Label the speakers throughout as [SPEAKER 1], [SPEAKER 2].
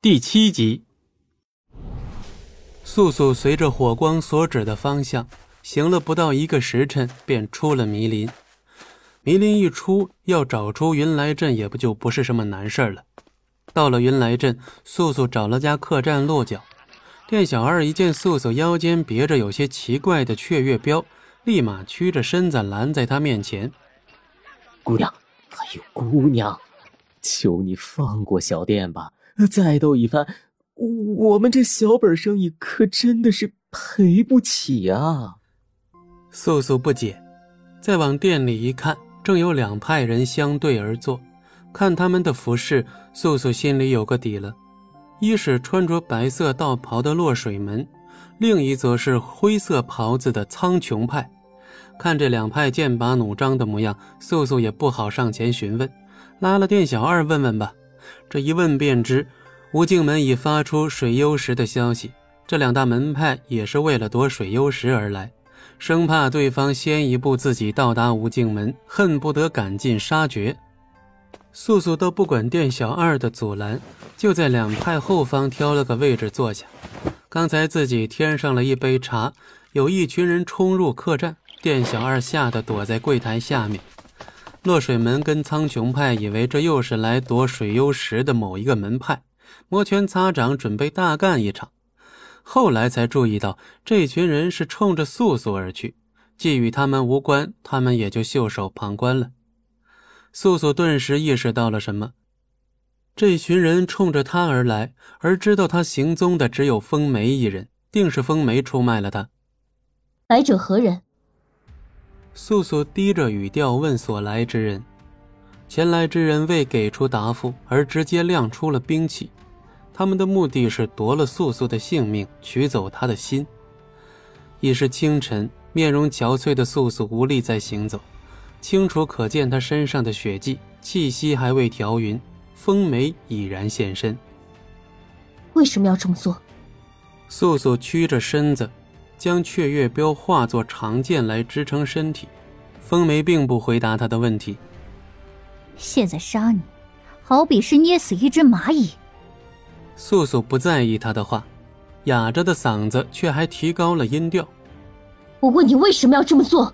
[SPEAKER 1] 第七集，素素随着火光所指的方向行了不到一个时辰，便出了迷林。迷林一出，要找出云来镇也不就不是什么难事了。到了云来镇，素素找了家客栈落脚。店小二一见素素腰间别着有些奇怪的雀跃标，立马屈着身子拦在她面前：“
[SPEAKER 2] 姑娘，还有姑娘，求你放过小店吧。”再斗一番，我们这小本生意可真的是赔不起啊！
[SPEAKER 1] 素素不解，再往店里一看，正有两派人相对而坐。看他们的服饰，素素心里有个底了：一是穿着白色道袍的落水门，另一则是灰色袍子的苍穹派。看这两派剑拔弩张的模样，素素也不好上前询问，拉了店小二问问吧。这一问便知，吴敬门已发出水幽石的消息。这两大门派也是为了夺水幽石而来，生怕对方先一步自己到达吴敬门，恨不得赶尽杀绝。素素都不管店小二的阻拦，就在两派后方挑了个位置坐下。刚才自己添上了一杯茶，有一群人冲入客栈，店小二吓得躲在柜台下面。落水门跟苍穹派以为这又是来夺水幽石的某一个门派，摩拳擦掌准备大干一场。后来才注意到，这群人是冲着素素而去，既与他们无关，他们也就袖手旁观了。素素顿时意识到了什么，这群人冲着他而来，而知道他行踪的只有风梅一人，定是风梅出卖了他。
[SPEAKER 3] 来者何人？
[SPEAKER 1] 素素低着语调问所来之人，前来之人未给出答复，而直接亮出了兵器。他们的目的是夺了素素的性命，取走她的心。已是清晨，面容憔悴的素素无力再行走，清楚可见她身上的血迹，气息还未调匀。风梅已然现身。
[SPEAKER 3] 为什么要这么做？
[SPEAKER 1] 素素屈着身子。将雀月标化作长剑来支撑身体，风梅并不回答他的问题。
[SPEAKER 3] 现在杀你，好比是捏死一只蚂蚁。
[SPEAKER 1] 素素不在意他的话，哑着的嗓子却还提高了音调。
[SPEAKER 3] 我问你为什么要这么做？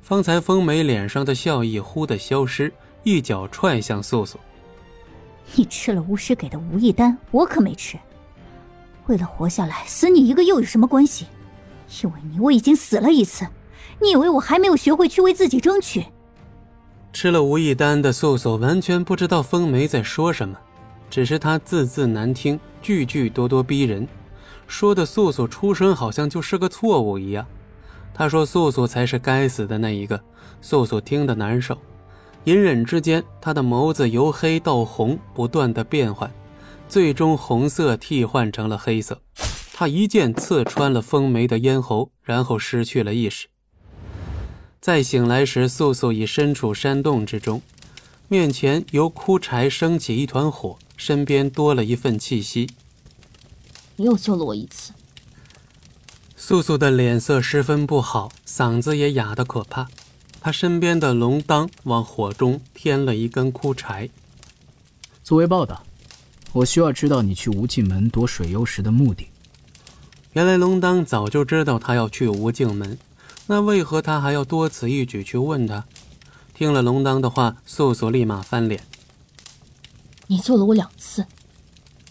[SPEAKER 1] 方才风梅脸上的笑意忽的消失，一脚踹向素素。
[SPEAKER 3] 你吃了巫师给的无意丹，我可没吃。为了活下来，死你一个又有什么关系？因为你，我已经死了一次。你以为我还没有学会去为自己争取？
[SPEAKER 1] 吃了无意丹的素素完全不知道风梅在说什么，只是他字字难听，句句咄咄逼人，说的素素出生好像就是个错误一样。他说素素才是该死的那一个，素素听得难受。隐忍之间，他的眸子由黑到红，不断的变换。最终，红色替换成了黑色。他一剑刺穿了风梅的咽喉，然后失去了意识。再醒来时，素素已身处山洞之中，面前由枯柴升起一团火，身边多了一份气息。
[SPEAKER 3] 你又救了我一次。
[SPEAKER 1] 素素的脸色十分不好，嗓子也哑得可怕。她身边的龙当往火中添了一根枯柴，
[SPEAKER 4] 作为报答。我需要知道你去无尽门夺水幽石的目的。
[SPEAKER 1] 原来龙当早就知道他要去无尽门，那为何他还要多此一举去问他？听了龙当的话，素素立马翻脸。
[SPEAKER 3] 你救了我两次，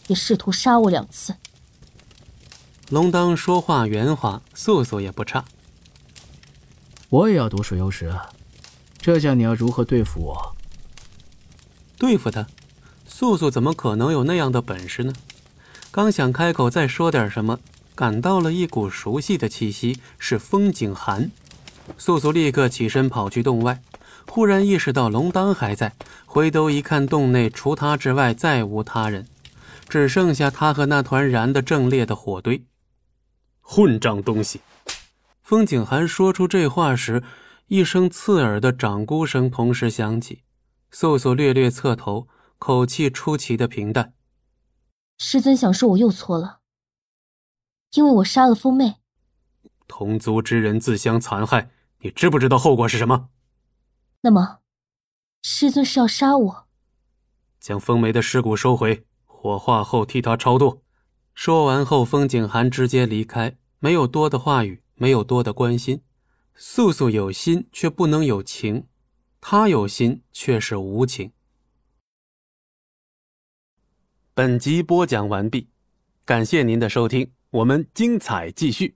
[SPEAKER 3] 也试图杀我两次。
[SPEAKER 1] 龙当说话圆滑，素素也不差。
[SPEAKER 4] 我也要夺水幽石啊！这下你要如何对付我？
[SPEAKER 1] 对付他？素素怎么可能有那样的本事呢？刚想开口再说点什么，感到了一股熟悉的气息，是风景寒。素素立刻起身跑去洞外，忽然意识到龙当还在，回头一看，洞内除他之外再无他人，只剩下他和那团燃得正烈的火堆。混账东西！风景寒说出这话时，一声刺耳的掌箍声同时响起，素素略略侧头。口气出奇的平淡。
[SPEAKER 3] 师尊想说，我又错了，因为我杀了风妹。
[SPEAKER 1] 同族之人自相残害，你知不知道后果是什么？
[SPEAKER 3] 那么，师尊是要杀我？
[SPEAKER 1] 将风梅的尸骨收回，火化后替他超度。说完后，风景寒直接离开，没有多的话语，没有多的关心。素素有心，却不能有情；他有心，却是无情。本集播讲完毕，感谢您的收听，我们精彩继续。